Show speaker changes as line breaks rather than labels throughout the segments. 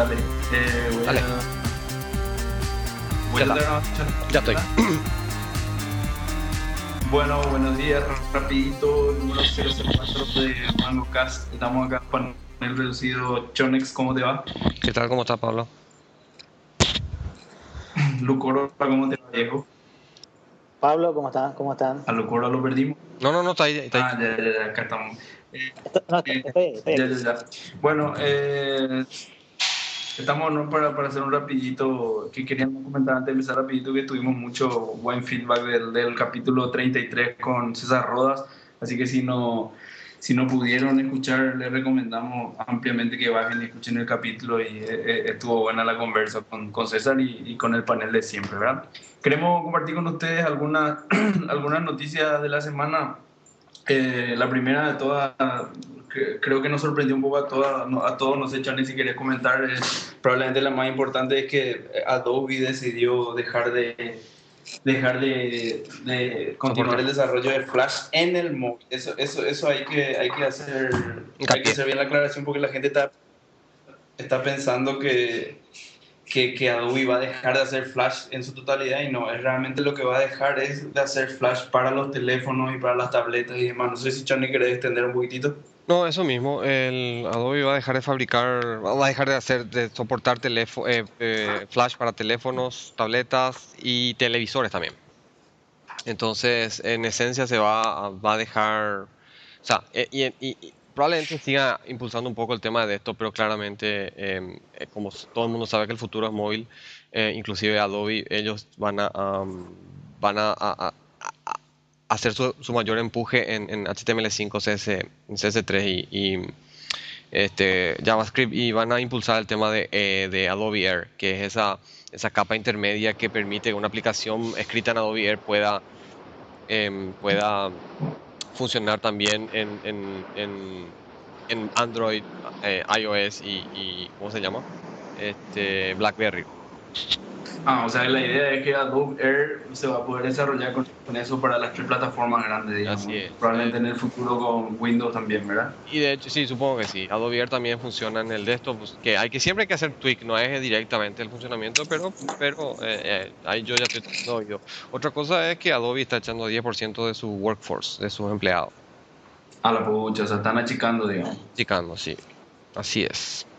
Dale. Eh, voy
Dale.
a- voy
Ya
a
estoy.
Bueno, buenos días, rapidito, número 004 de Mango Cast. Estamos acá con el reducido Chonex, ¿cómo te va?
¿Qué tal? ¿Cómo estás, Pablo?
Lucoro, ¿cómo te va, Diego?
Pablo, ¿cómo están? ¿Cómo están?
A Lucoro lo perdimos.
No, no, no, está ahí. Está ahí.
Ah, ya, ya, ya, acá estamos. Eh,
Esto- no, estoy, estoy, estoy
Ya, ya, ya. Bueno, eh, estamos ¿no? para, para hacer un rapidito, que queríamos comentar antes de empezar rapidito, que tuvimos mucho buen feedback del, del capítulo 33 con César Rodas, así que si no, si no pudieron escuchar, les recomendamos ampliamente que bajen y escuchen el capítulo y eh, eh, estuvo buena la conversa con, con César y, y con el panel de siempre, ¿verdad? Queremos compartir con ustedes algunas algunas noticias de la semana. Eh, la primera de todas, que- creo que nos sorprendió un poco a, todas, no- a todos, no sé, Chani, si querés comentar, es probablemente la más importante es que Adobe decidió dejar de dejar de, de continuar el desarrollo de Flash en el móvil. Eso, eso, eso hay que, hay que hacer, hay que hacer bien la aclaración porque la gente está, está pensando que, que, que Adobe va a dejar de hacer Flash en su totalidad y no, es realmente lo que va a dejar es de hacer Flash para los teléfonos y para las tabletas y demás. No sé si Chani querés extender un poquitito.
No, eso mismo. El Adobe va a dejar de fabricar, va a dejar de hacer, de soportar teléfo- eh, eh, flash para teléfonos, tabletas y televisores también. Entonces, en esencia, se va, a- va a dejar, o sea, eh, y, y- y probablemente siga impulsando un poco el tema de esto, pero claramente, eh, eh, como todo el mundo sabe que el futuro es móvil, eh, inclusive Adobe, ellos van a, am, van a- a- hacer su, mayor empuje en, en HTML5, CS, en CS3 y, este, JavaScript y van a impulsar el tema de, eh, de Adobe Air, que es esa, esa capa intermedia que permite que una aplicación escrita en Adobe Air pueda, em, pueda funcionar también en Android, eh, iOS y, y, ¿cómo se llama? Este, BlackBerry.
Ah, o sea, la idea es que Adobe Air se va a poder desarrollar con, eso para las tres plataformas grandes, digamos.
Así es.
Probablemente en el futuro con Windows también, ¿verdad?
Y de hecho, sí, supongo que sí. Adobe Air también funciona en el desktop, pues, que hay que siempre hay que hacer tweak, no es directamente el funcionamiento, pero, pero eh, eh, ahí yo ya estoy teniendo oído. Otra cosa es que Adobe está echando 10% de su workforce, de sus empleados.
A la pucha, o sea, están achicando, digamos.
Chicano, sí. Así es.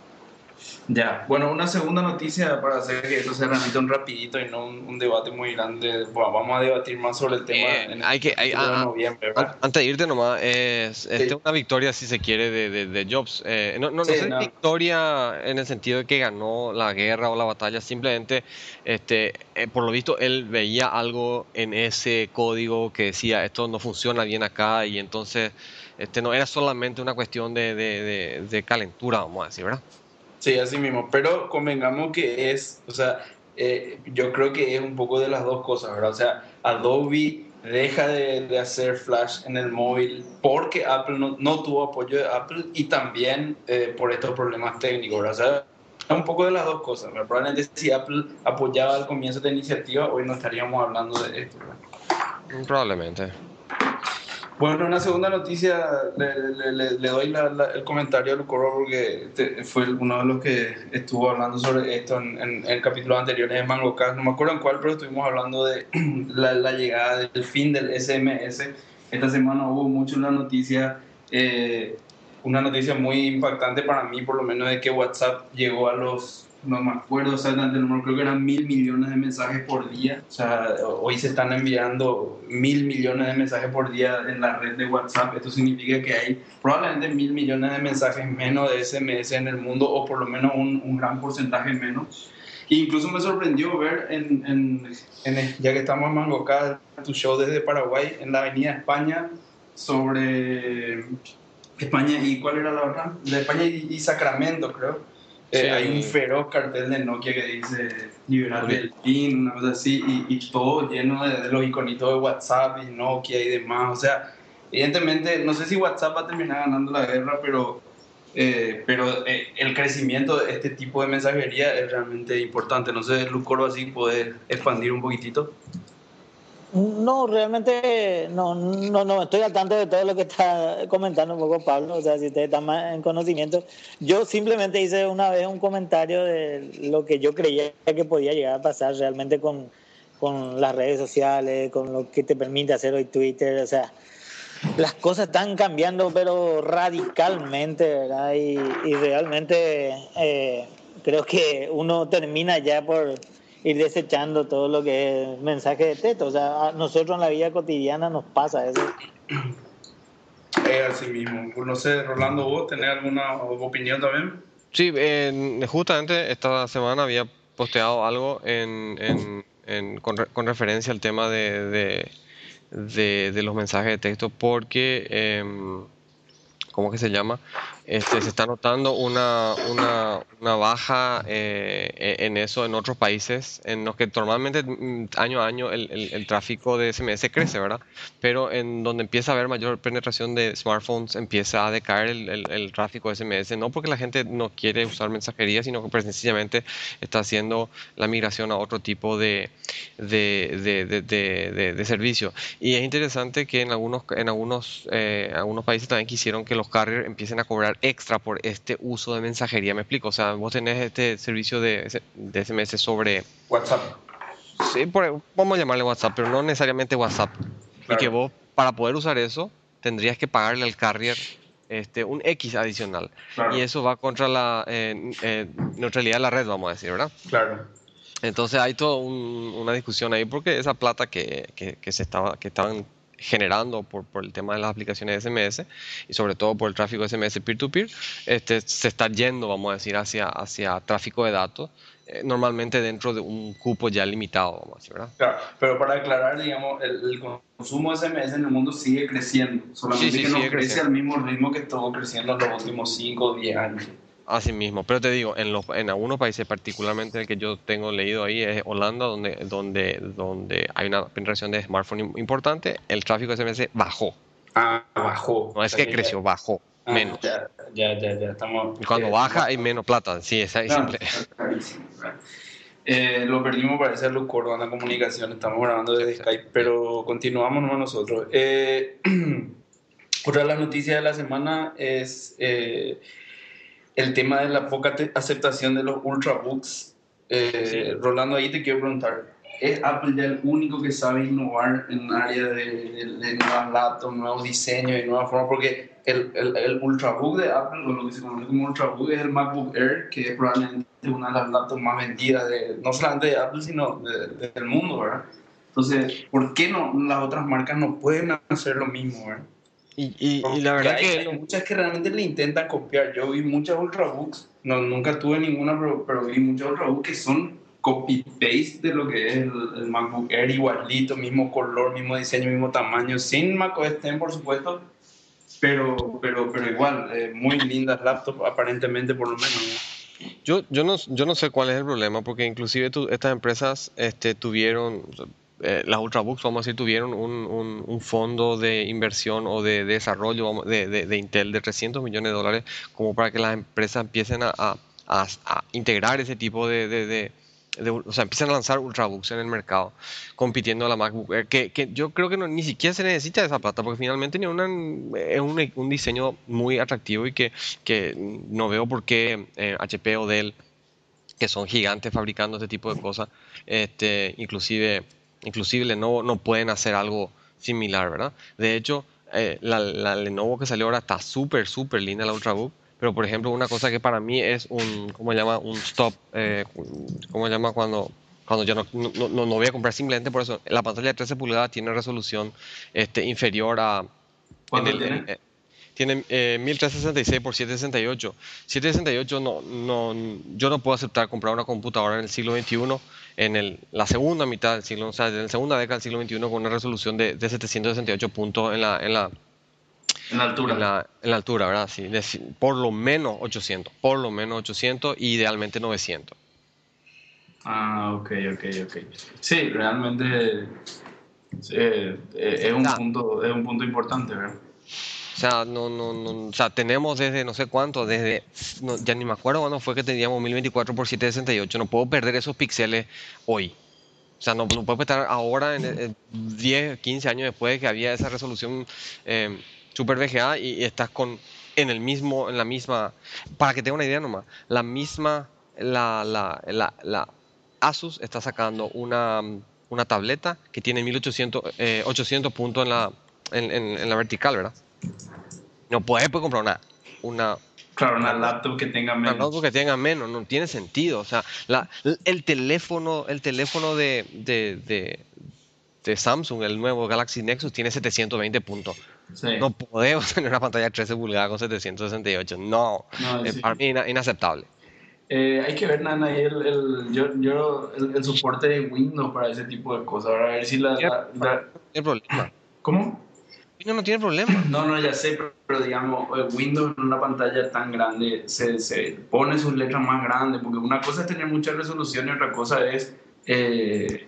Ya, bueno, una segunda noticia para hacer que esto se remita un rapidito y no un, un debate muy grande. Bueno, vamos a debatir más sobre el tema
Eh,
en el
que- hay-
21 de
ah, ah,
noviembre,
An-
¿verdad?
Antes de irte nomás, es este,
Sí.
una victoria, si se quiere, de, de, de Jobs. Eh, no, no, no
Sí,
sé si
no.
victoria en el sentido de que ganó la guerra o la batalla, simplemente, este, eh, por lo visto, él veía algo en ese código que decía, esto no funciona bien acá, y entonces este, no era solamente una cuestión de, de, de- de calentura, vamos a decir, ¿verdad?
Sí, así mismo. Pero convengamos que es, o sea, eh, yo creo que es un poco de las dos cosas, ¿verdad? O sea, Adobe deja de, de hacer Flash en el móvil porque Apple no, no tuvo apoyo de Apple y también eh, por estos problemas técnicos, ¿verdad? O sea, un poco de las dos cosas, ¿verdad? Probablemente si Apple apoyaba al comienzo de la iniciativa, hoy no estaríamos hablando de esto, ¿verdad?
Probablemente.
Bueno, una segunda noticia, le, le- le- le doy la- la- el comentario a Lucoro porque te- fue uno de los que estuvo hablando sobre esto en, en, en capítulos anteriores de MangoCast. No me acuerdo en cuál, pero estuvimos hablando de la, la llegada del fin del SMS. Esta semana hubo mucho una noticia, eh, una noticia muy impactante para mí, por lo menos, de que WhatsApp llegó a los, no me acuerdo exactamente el número, creo que eran mil millones de mensajes por día. O sea, hoy se están enviando mil millones de mensajes por día en la red de WhatsApp. Esto significa que hay probablemente mil millones de mensajes menos de SMS en el mundo, o por lo menos un, un gran porcentaje menos. E incluso me sorprendió ver, en, en, en ya que estamos en Mangocá, tu show desde Paraguay, en la Avenida España, sobre España y cuál era la otra? De España y, y Sacramento, creo. Eh,
Sí.
hay un feroz cartel de Nokia que dice liberar el PIN, una cosa así, y, y todo lleno de, de los iconitos de WhatsApp y Nokia y demás. O sea, evidentemente, no sé si WhatsApp va a terminar ganando la guerra, pero, eh, pero eh, el crecimiento de este tipo de mensajería es realmente importante. No sé, Lucoro, así puede expandir un poquitito.
No, realmente no, no, no estoy al tanto de todo lo que está comentando un poco Pablo, o sea, si usted está más en conocimiento. Yo simplemente hice una vez un comentario de lo que yo creía que podía llegar a pasar realmente con, con las redes sociales, con lo que te permite hacer hoy Twitter, o sea, las cosas están cambiando pero radicalmente, ¿verdad? Y, y realmente eh, creo que uno termina ya por ir desechando todo lo que es mensaje de texto. O sea, a nosotros en la vida cotidiana nos pasa eso.
Es así mismo. No sé, Rolando, ¿vos tenés alguna opinión también?
Sí, justamente esta semana había posteado algo en, en, en con, con, referencia al tema de, de, de, de, los mensajes de texto porque... Eh, ¿cómo que se llama? Este, se está notando una, una, una baja eh, e, en eso en otros países, en los que normalmente mm, año a año el, el, el, tráfico de SMS crece, ¿verdad? Pero en donde empieza a haber mayor penetración de smartphones, empieza a decaer el, el tráfico de SMS, no porque la gente no quiere usar mensajería, sino que pues, sencillamente está haciendo la migración a otro tipo de, de, de, de, servicio. Y es interesante que en algunos, en algunos, eh, algunos países también quisieron que los carriers empiecen a cobrar extra por este uso de mensajería. ¿Me explico? O sea, vos tenés este servicio de, de SMS sobre...
WhatsApp.
Sí, por, vamos a llamarle WhatsApp, pero no necesariamente WhatsApp. Claro. Y que vos, para poder usar eso, tendrías que pagarle al carrier este, un X adicional. Claro. Y eso va contra la eh, eh, neutralidad de la red, vamos a decir, ¿verdad?
Claro.
Entonces hay toda un, una discusión ahí porque esa plata que, que, que se estaba, que estaban generando por, por, el tema de las aplicaciones de SMS y sobre todo por el tráfico de SMS peer-to-peer, -peer, este, se está yendo, vamos a decir, hacia, hacia tráfico de datos, eh, normalmente dentro de un cupo ya limitado, vamos a decir, ¿verdad?
Claro, pero para aclarar, digamos, el, el consumo de SMS en el mundo sigue creciendo, solamente sí, sí, que no crece creciendo. al mismo ritmo que estuvo creciendo en los últimos 5 o 10 años.
Así mismo, pero te digo, en, los, en algunos países, particularmente el que yo tengo leído ahí es Holanda, donde, donde, donde hay una penetración de smartphone importante, el tráfico de SMS bajó.
Ah, bajó.
No es que creció, bajó.
Ah,
menos.
Ya, ya, ya, ya, estamos.
Y cuando
eh,
baja hay menos plata, sí, es, es simple.
Eh, lo perdimos para hacer los en la comunicación, estamos grabando desde Skype, pero continuamos nomás nosotros. Eh, otra de las noticias de la semana es eh, el tema de la poca aceptación de los ultrabooks. Eh, sí. Rolando, ahí te quiero preguntar, ¿es Apple ya el único que sabe innovar en área de, de, de nuevas laptops, nuevos diseños y nuevas formas? Porque el, el, el, ultrabook de Apple, o lo que se conoce como ultrabook, es el MacBook Air, que es probablemente una de las laptops más vendidas, de, no solamente de Apple, sino de, de, del mundo, ¿verdad? Entonces, ¿por qué no, las otras marcas no pueden hacer lo mismo, ¿verdad?
Y, y, y, la verdad
hay,
que...
Hay muchas que realmente le intentan copiar. Yo vi muchas ultrabooks, no, nunca tuve ninguna, pero, pero vi muchas ultrabooks que son copy-paste de lo que es el, el, MacBook Air, igualito, mismo color, mismo diseño, mismo tamaño, sin macOS 10, por supuesto, pero, pero, pero igual, eh, muy lindas laptops, aparentemente, por lo menos.
Yo, yo, no, yo no sé cuál es el problema, porque inclusive tu, estas empresas este, tuvieron, eh, las Ultrabooks, vamos a decir, tuvieron un, un, fondo de inversión o de, de desarrollo de, de, Intel de 300 millones de dólares como para que las empresas empiecen a, a, a, integrar ese tipo de, o sea, empiezan a lanzar Ultrabooks en el mercado, compitiendo a la MacBook que, que yo creo que ni siquiera se necesita esa plata, porque finalmente es un, un, diseño muy atractivo y que, que no veo por qué eh, HP o Dell, que son gigantes fabricando este tipo de cosas, este, inclusive inclusive Lenovo no pueden hacer algo similar, ¿verdad? De hecho, eh, la, la, Lenovo que salió ahora está súper, súper linda, la Ultrabook, pero por ejemplo, una cosa que para mí es un, ¿cómo se llama? Un stop, eh, ¿cómo se llama? Cuando, cuando yo no, no, no, no, voy a comprar simplemente por eso. La pantalla de 13 pulgadas tiene resolución este, inferior a...
tiene
eh, 1366 por 768. 768 no, no, yo no puedo aceptar comprar una computadora en el siglo XXI, en el, la segunda mitad del siglo, o sea, en la segunda década del siglo XXI con una resolución de, de 768 puntos en la, en la,
en la altura.
En la, en la altura, ¿verdad? Sí, de, por lo menos 800, por lo menos 800 y idealmente 900.
Ah, ok, ok, ok. Sí, realmente eh, es, un punto, es un punto importante, ¿verdad?
O sea, no, no, no, o sea, tenemos desde no sé cuánto, desde, no, ya ni me acuerdo cuándo fue que teníamos 1024 por 768. No puedo perder esos píxeles hoy. O sea, no, no puedes estar ahora, en, en 10, 15 años después de que había esa resolución eh, Super VGA y, y estás con en el mismo, en la misma, para que tenga una idea nomás, la misma, la, la, la, la Asus está sacando una, una tableta que tiene 1800, eh, 800 puntos en la, en, en- en la vertical, ¿verdad? No puedes, puedes comprar una, una,
Claro, una laptop que tenga
una
menos.
notebook que tenga menos, no tiene sentido. O sea, la, el teléfono, el teléfono de, de, de, de Samsung, el nuevo Galaxy Nexus, tiene 720 puntos.
Sí.
No podemos tener una pantalla de 13 pulgadas con 768. No,
No, sí.
para mí ina- inaceptable.
Eh, hay que ver, Nana, ahí el, el, yo, yo, el, el soporte de Windows para ese tipo de cosas. Ahora, a ver si la, la-
problema.
¿Cómo?
Windows no tiene problema.
No, no, ya sé, pero, pero digamos, Windows en una pantalla tan grande se, se pone sus letras más grandes, porque una cosa es tener mucha resolución y otra cosa es eh,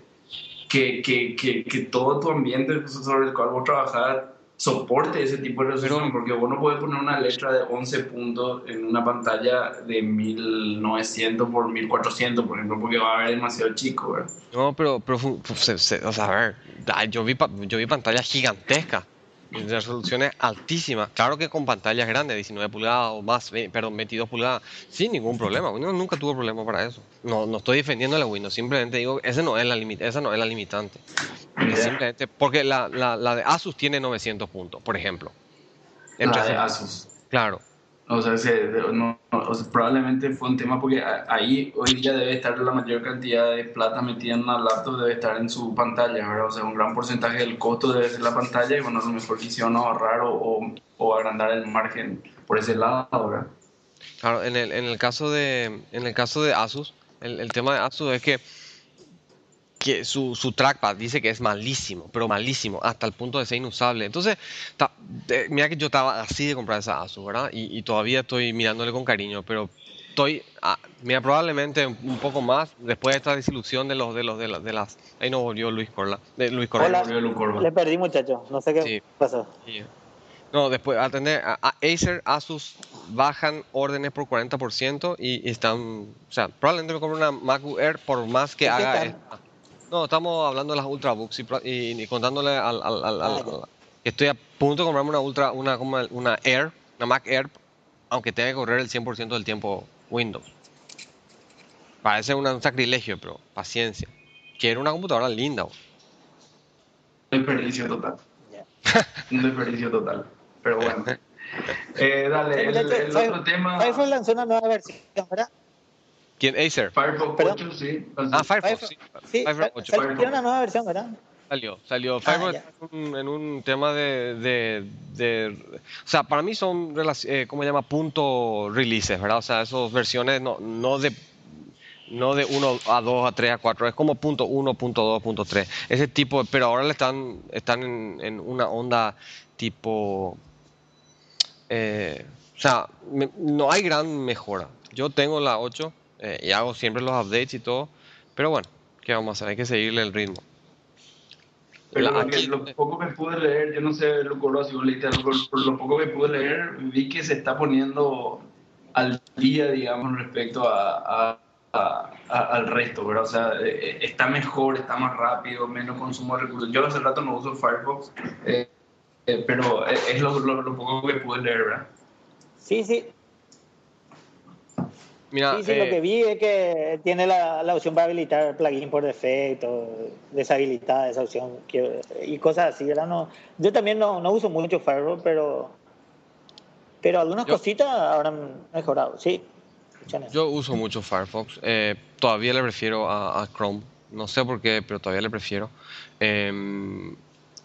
que, que, que, que todo tu ambiente sobre el cual vos trabajás soporte ese tipo de resolución, porque vos no puedes poner una letra de 11 puntos en una pantalla de 1900 por 1400, por ejemplo, porque va a ver demasiado chico, ¿verdad?
No, pero, pero o sea, a ver, yo vi, yo vi pantallas gigantescas, resoluciones altísimas. Claro que con pantallas grandes, 19 pulgadas o más, perdón, 22 pulgadas, sin ningún problema. Windows nunca tuvo problema para eso. No, no estoy defendiendo la Windows, simplemente digo, ese no es la limit- esa no es la limitante. Simplemente porque la, la, la de Asus tiene 900 puntos, por ejemplo. Entre
La de Asus.
Claro.
O sea, se- no- o sea, probablemente fue un tema porque ahí hoy día debe estar la mayor cantidad de plata metida en una laptop, debe estar en su pantalla, ¿verdad? O sea, un gran porcentaje del costo debe ser la pantalla y bueno, a lo mejor quisieron ahorrar o, o, o agrandar el margen por ese lado, ¿verdad?
Claro, en el, en el caso de en el caso de Asus, el, el tema de Asus es que, que su, su trackpad dice que es malísimo, pero malísimo, hasta el punto de ser inusable. Entonces, ta- eh, mira que yo estaba así de comprar esa Asus, ¿verdad? Y, y todavía estoy mirándole con cariño, pero estoy, ah, mira, probablemente un poco más después de esta desilusión de los de los de, las de las. Ahí no volvió Luis Corla, de Luis Corla.
Hola.
Volvió Lu Corva.
Le perdí, muchacho. No sé qué
Sí.
pasó.
Sí. No, después atender a, a Acer, Asus bajan órdenes por 40% y, y están, o sea, probablemente me compre una MacBook Air por más que
¿Y qué
haga esta. No, estamos hablando de las Ultrabooks y, pro- y- y contándole al, al- al- al-
ya.
al- que estoy a punto de comprarme una Ultra, una, una Air, una Mac Air, aunque tenga que correr el 100% del tiempo Windows. Parece una- un sacrilegio, pero paciencia. Quiero una computadora linda.
Un desperdicio total.
Ya.
Un desperdicio total. Pero bueno. Eh, dale, el, otro tema.
Firefox lanzó una nueva versión, ¿verdad?
¿Quién? Acer.
Firefox
Perdón.
8, sí.
Ah, Firefox. sí.
Sí,
Firefox
sal-
8.
sal-
Firefox.
tiene una nueva versión, ¿verdad?
Salió, salió.
Ah,
Firefox está en un, en un tema de, de, de- O sea, para mí son, eh, ¿cómo se llama? Punto releases, ¿verdad? O sea, esas versiones no, no de no de 1 a 2 a 3 a 4, es como punto 1, punto 2, punto 3. Ese tipo, pero ahora le están, están en, en una onda tipo... eh, o sea, me- no hay gran mejora. Yo tengo la 8 eh, y hago siempre los updates y todo, pero bueno, ¿qué vamos a hacer? Hay que seguirle el ritmo.
Pero
La-
lo,
aquí-
lo poco que pude leer, yo no sé, Lucoro, si vos leíste algo, pero lo poco que pude leer, vi que se está poniendo al día, digamos, respecto a, a- a- a- al resto, ¿verdad? O sea, eh, está mejor, está más rápido, menos consumo de recursos. Yo hace rato no uso Firefox, eh, eh, pero es es lo, lo- lo poco que pude leer, ¿verdad?
Sí, sí.
Mira,
Sí, sí,
eh,
lo que vi es que tiene la, la opción para habilitar plugin por defecto, deshabilitada esa opción y cosas así, ¿verdad? No, yo también no, no uso mucho Firefox, pero pero algunas
Yo-
cositas habrán mejorado, sí.
Yo uso mucho Firefox. eh, todavía le prefiero a, a Chrome. No sé por qué, pero todavía le prefiero. Em,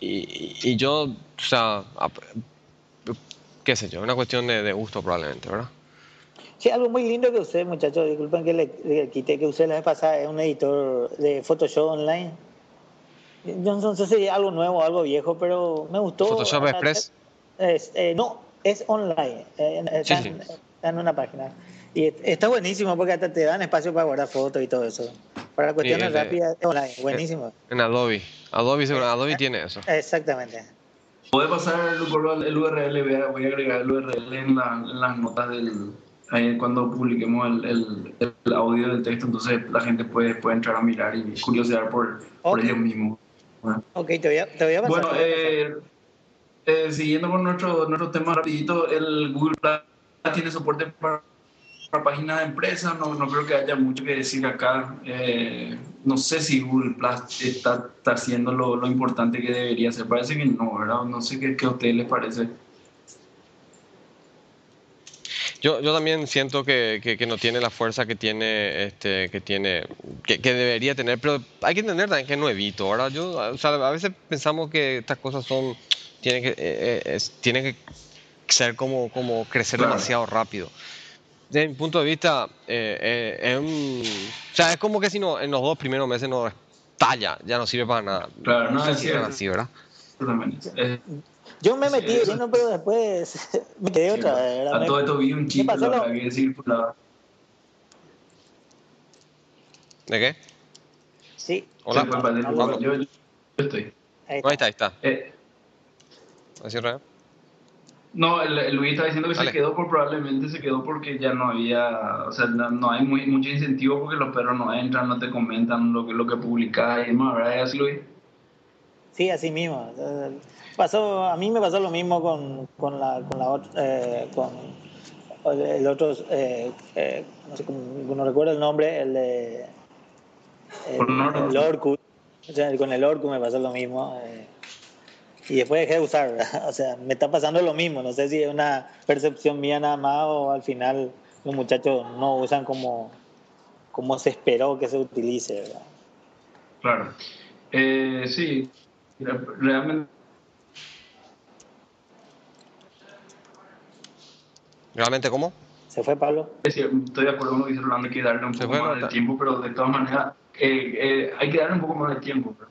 y, y yo, o sea, a- qué sé yo, una cuestión de, de gusto probablemente, ¿verdad?
Sí, algo muy lindo que usé, muchachos, disculpen que le, le quité, que usé la vez pasada, es un editor de Photoshop online. Yo no sé si es algo nuevo o algo viejo, pero me gustó.
Photoshop
Ah,
Express.
es- eh, no, es online, eh, está,
Sí, sí.
en- está en una página. Y es- está buenísimo porque hasta te dan espacio para guardar fotos y todo eso. Para cuestiones rápidas, es online, buenísimo.
En Adobe. Adobe, seguro- Adobe tiene eso.
Exactamente.
Puede pasar el URL, voy a, voy a agregar el URL en, la- en las notas del, ahí cuando publiquemos el, el, audio del texto, entonces la gente puede, puede entrar a mirar y curiosear por, por ellos mismos.
Ok, te voy a, te voy a pasar.
Bueno, eh, eh, siguiendo con nuestro, nuestro tema rapidito, el Google Plus tiene soporte para, para páginas de empresas, no, no, creo que haya mucho que decir acá. Eh, no sé si Google Plus está, está haciendo lo, lo, importante que debería ser, parece que no, ¿verdad? No sé qué, qué a ustedes les parece.
Yo, yo también siento que, que, no tiene la fuerza que tiene, este, que tiene, que, que, debería tener, pero hay que entender también que es nuevito. Ahora yo, o sea, a veces pensamos que estas cosas son, tienen que, eh, eh tienen que ser como, como crecer claro. demasiado rápido. Desde mi punto de vista, eh, eh, es un, o sea, es como que si no, en los dos primeros meses no estalla, ya no sirve para nada.
Claro, no,
no
es cierto.
así, ¿verdad?
Yo me metí sí, pero después me quedé
sí,
otra vez.
A todo esto vi un chiste
pasó lo-
que circulaba.
¿De qué?
Sí,
Hola.
Sí, yo, yo estoy.
ahí está.
ahí está.
Eh,
¿Así, Real?
No, el, el Luis estaba diciendo que
Dale.
se quedó por probablemente se quedó porque ya no había, o sea, no, no hay muy, mucho incentivo porque los perros no entran, no te comentan lo que, lo que publicas y demás, ¿verdad? ¿Es Luis?
Sí, así mismo. Pasó, a mí me pasó lo mismo con, con la, con la eh, con el otro, eh, eh, no sé cómo, no recuerdo el nombre, el de el, el Orkut. O sea, con el Orkut me pasó lo mismo. eh, y después dejé de usar, ¿verdad? o sea, me está pasando lo mismo. No sé si es una percepción mía nada más o al final los muchachos no usan como, como se esperó que se utilice, ¿verdad?
Claro. Sí, re- realmente
¿Realmente cómo?
¿Se fue Pablo?
sí, estoy de acuerdo con lo que dice Rolando, hay que darle un
Se
poco
fue,
más de tiempo, pero de todas maneras eh, eh, hay que darle un poco más de tiempo. pero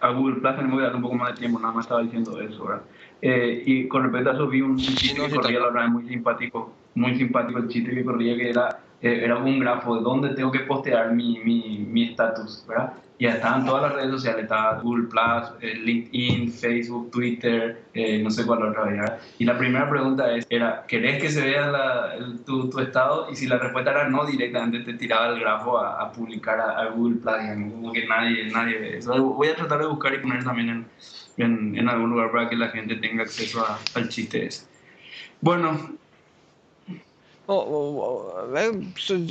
A Google Plus tenemos que darle un poco más de tiempo, nada más estaba diciendo eso, ¿verdad? Eh, y con respecto a eso vi un chiste
no,
que
sí,
corría la verdad muy simpático, muy simpático el chiste que corría que era, era un grafo de dónde tengo que postear mi mi mi estatus, ¿verdad? Y estaban todas las redes sociales, estaba Google Plus, eh, LinkedIn, Facebook, Twitter, eh, no sé cuál otra. Y la primera pregunta es, era, ¿querés que se vea la- el- tu, tu estado? Y si la respuesta era no, directamente te tiraba el grafo a, a publicar a, a Google Plus, como que nadie, nadie ve eso. Voy a tratar de buscar y poner también en, en, en algún lugar para que la gente tenga acceso a- al chiste ese. Bueno,
Eh,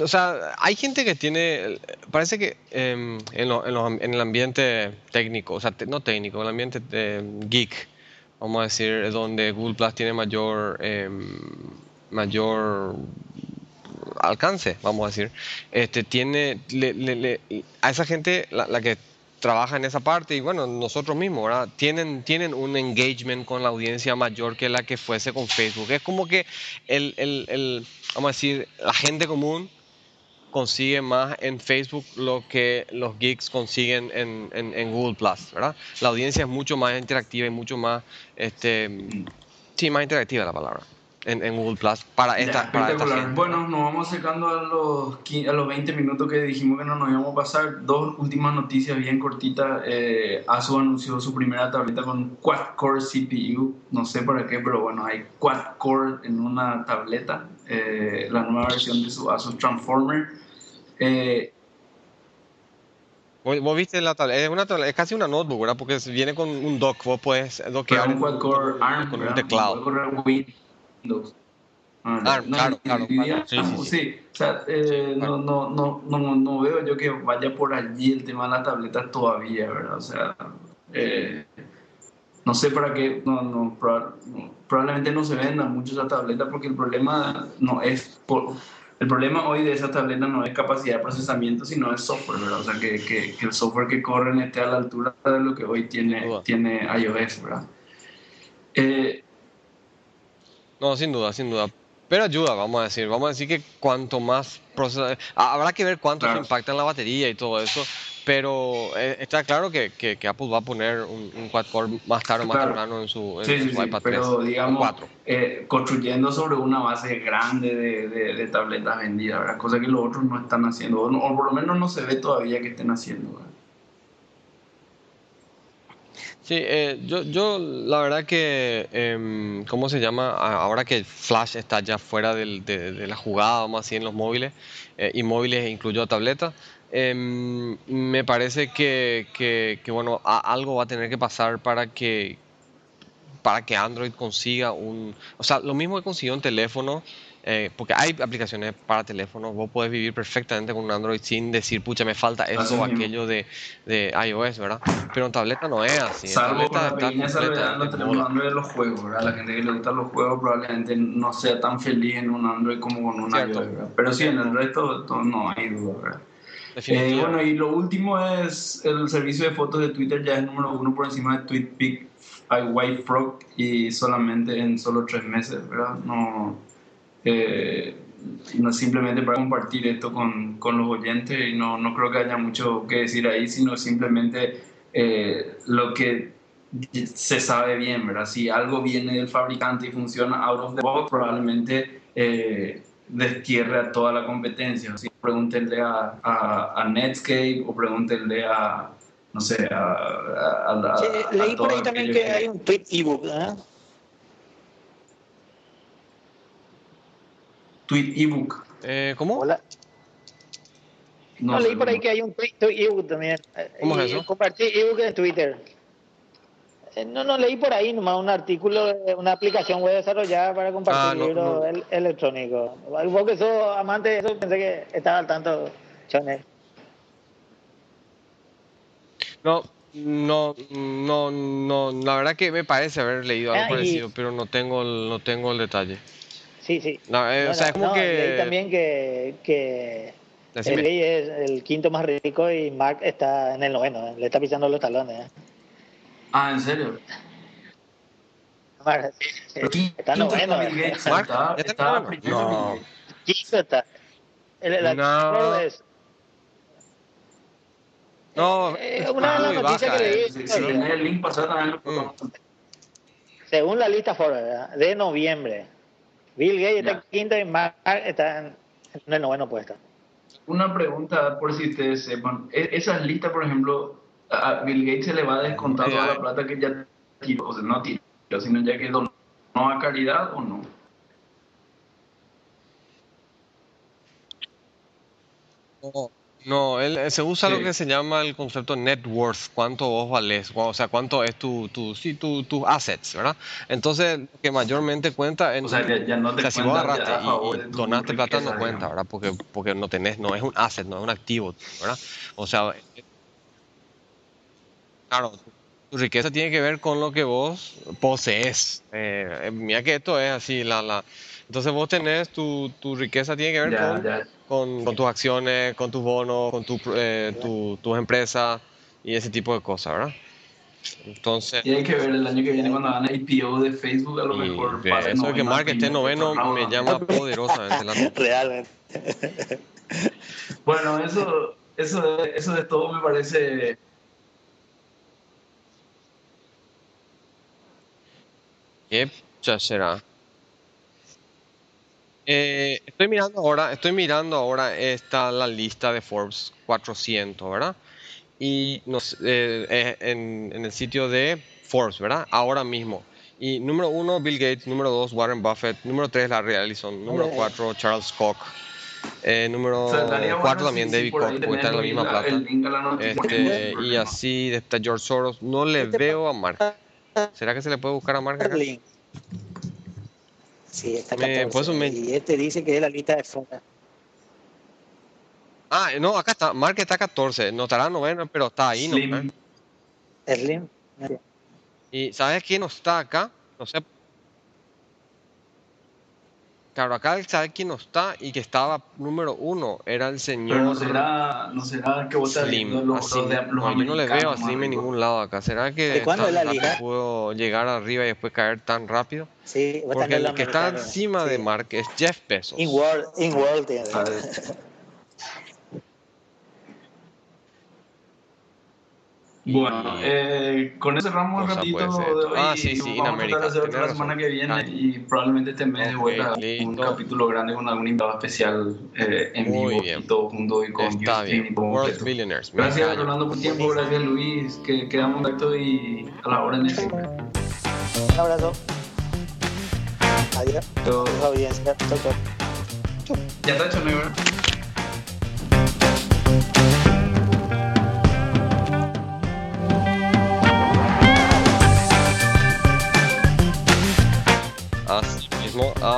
o sea, hay gente que tiene, parece que em, en, en, el ambiente técnico, o sea, te- no técnico, en el ambiente eh, geek, vamos a decir, donde Google Plus tiene mayor, em, mayor alcance, vamos a decir, este, tiene, le- le- le- a esa gente, la, la que trabaja en esa parte y bueno, nosotros mismos, ¿verdad? Tienen, tienen un engagement con la audiencia mayor que la que fuese con Facebook. Es como que el, el, el, vamos a decir, la gente común consigue más en Facebook lo que los geeks consiguen en, en, en Google Plus, ¿verdad? La audiencia es mucho más interactiva y mucho más, este, sí, más interactiva la palabra en, en Google Plus para esta,
Ya,
para esta.
Bueno, nos vamos acercando a los, a los 20 minutos que dijimos que no nos íbamos a pasar. Dos últimas noticias bien cortitas. Eh, ASUS anunció su primera tableta con quad-core CPU. No sé para qué, pero bueno, hay quad-core en una tableta. Eh, la nueva versión de su Asus Transformer. Eh,
¿Vos, viste la tableta? Es, una es casi una notebook, ¿verdad? Porque viene con un dock, vos puedes
pero
dockear
un quad-core ARM,
con un teclado.
Windows. Ah,
claro, claro,
y-
claro. Sí,
digamos,
sí.
O sea, eh,
claro.
no, no, no, no, no veo yo que vaya por allí el tema de las tabletas todavía, ¿verdad? O sea, eh, no sé para qué, no, no, proba- no, probablemente no se vendan mucho esa tableta porque el problema no es por, el problema hoy de esa tableta no es capacidad de procesamiento, sino es software, ¿verdad? O sea, que, que, que el software que corren esté a la altura de lo que hoy tiene, tiene iOS, ¿verdad? Eh,
No, sin duda, sin duda. Pero ayuda, vamos a decir. Vamos a decir que cuanto más procesa- Habrá que ver cuánto
Claro.
se impacta en la batería y todo eso. Pero eh, está claro que, que, que Apple va a poner un, un quad-core más tarde o más
Claro.
temprano en su, en
Sí, sí,
su
sí,
iPad 3.
pero digamos,
4.
eh, construyendo sobre una base grande de, de, de tabletas vendidas, ¿verdad? Cosa que los otros no están haciendo, o, no- o por lo menos no se ve todavía que estén haciendo. ¿verdad?
Sí, eh, yo, yo la verdad que, em, ¿cómo se llama? Ahora que Flash está ya fuera del- de, de la jugada, vamos así, en los móviles, eh, y móviles incluyó tableta, em, me parece que, que, que, bueno, a- algo va a tener que pasar para que, para que Android consiga un... O sea, lo mismo que consiguió un teléfono, eh, porque hay aplicaciones para teléfonos, vos podés vivir perfectamente con un Android sin decir, pucha, me falta esto o aquello de, de iOS, ¿verdad? Pero en tableta no es así. En
Salvo con
tableta
la
está
en los
completamente
teléfonos
mola.
Android de los juegos, ¿verdad? La gente que le gustan los juegos probablemente no sea tan feliz en un Android como con un
Cierto.
iOS, ¿verdad? Pero sí, en el resto to- no hay duda, ¿verdad? Eh, bueno, y lo último es el servicio de fotos de Twitter ya es número uno por encima de TweetPic, White Frog y solamente en solo tres meses, ¿verdad? No, eh, no simplemente para compartir esto con, con los oyentes y no, no creo que haya mucho que decir ahí, sino simplemente eh, lo que se sabe bien, ¿verdad? Si algo viene del fabricante y funciona out of the box, probablemente eh, destierre a toda la competencia. ¿sí? Pregúntenle a, a, a Netscape o pregúntenle a, no sé, a, a, a-
Sí, leí por ahí también
aquellos
que hay un tweet ebook, ¿eh?
Tweet ebook.
Eh, ¿Cómo?
Hola.
No,
leí por ahí que hay un tweet tweet ebook también.
¿Cómo es eso?
Compartí ebook en Twitter. Eh, No, no, leí por ahí nomás un artículo una aplicación web desarrollada para compartir
Ah, no,
libros
no.
el- electrónicos. Vos que sos amante de eso, pensé que estaba al tanto, Chone.
No, no, no, no, la verdad que me parece haber leído algo
Ah,
parecido, pero no tengo el, no tengo el detalle.
Sí, sí.
No, eh,
No,
o sea, es como
no,
que...
leí también que, que. Eli es el quinto más rico y Mark está en el noveno, ¿eh? le está pisando los talones. ¿eh?
Ah, ¿en serio?
Mark, sí, sí, está noveno. ¿eh?
Gates,
Mark,
está,
¿ya está
está
No.
Está. El, el
No.
es-
No,
Eh, una de las noticias
baja,
que leí,
eh.
Si, si tenés el link, pasar también lo podemos
según la lista Forbes de noviembre, Bill Gates está en quinto y Mark está en, en el noveno puesto.
Una pregunta, por si ustedes sepan. E- Esas listas, por ejemplo, a Bill Gates se le va a descontar toda la plata que ya tiró, o sea, no tiró, sino ya que donó a caridad o no.
No, no, él, eh, se usa lo que se llama el concepto net worth, cuánto vos valés, o sea, cuánto es tu, tu, sí, tu, tus assets, ¿verdad? Entonces, lo que mayormente cuenta en,
O sea, ya, ya no
o
te
sea, si vos agarraste y, donaste plata no cuenta. ¿verdad? Porque, porque no tenés, no es un asset, no es un activo, ¿verdad? O sea, claro, tu, tu riqueza tiene que ver con lo que vos posees. Eh, eh, mira que esto es así, la, la, entonces vos tenés, tu, tu riqueza tiene que ver
Ya,
con
ya.
con, con tus acciones, con tus bonos, con tu, eh, tu- tus empresas y ese tipo de cosas, ¿verdad? Entonces,
Tiene que ver el año que viene cuando hagan el IPO de Facebook, a lo
y
mejor
de
pase
eso de que Mark esté noveno me llama poderosamente la.
Realmente.
Bueno, eso, eso, eso de todo me parece
¿Qué será? Eh, estoy mirando ahora, estoy mirando ahora está la lista de Forbes 400, ¿verdad? Y nos, eh, eh, en, en el sitio de Forbes, ¿verdad? Ahora mismo. Y número uno, Bill Gates. Número dos, Warren Buffett. Número tres, Larry Ellison. Número cuatro, Charles Koch. Eh, número
O sea, estaría bueno
cuatro
si-
también,
si
David Koch, porque está en la misma plata.
la noticia.
Este, y así está George Soros. No le
Este
veo a Mark. ¿Será que se le puede buscar a Mark acá?
Sí, está
Me-
14.
por eso me-
Y este dice que es la lista de Forbes.
Ah, no, acá está. Mark está 14. No estará noveno, pero está ahí,
Slim.
¿no?
Slim.
Y ¿sabes quién no está acá? No sé. Claro, acá sabe quién no está y que estaba número uno. Era el señor
Pero no será, no será que vos
Slim.
los,
así,
los de- los
no, yo no le veo a Slim en ningún lado acá. ¿Será que
¿De cuándo
tan
es la liga?
pudo llegar arriba y después caer tan rápido?
Sí,
Porque el que está encima de. Mark es Jeff Bezos.
In World, in World tiene.
A ver. Bueno, eh, con eso cerramos un ratito de hoy.
Ah, sí, sí,
vamos a tratar de hacer otra la semana que viene ah. y probablemente este mes de vuelta un capítulo grande con algún invitado especial eh, en Muy vivo bien. y todo junto y con
Está bien. y World Billionaires.
Gracias Rolando por tiempo, gracias Luis, que quedamos en contacto y a la hora en el
Un abrazo. Adiós. Chao, chao.
Ya está hecho, ¿no?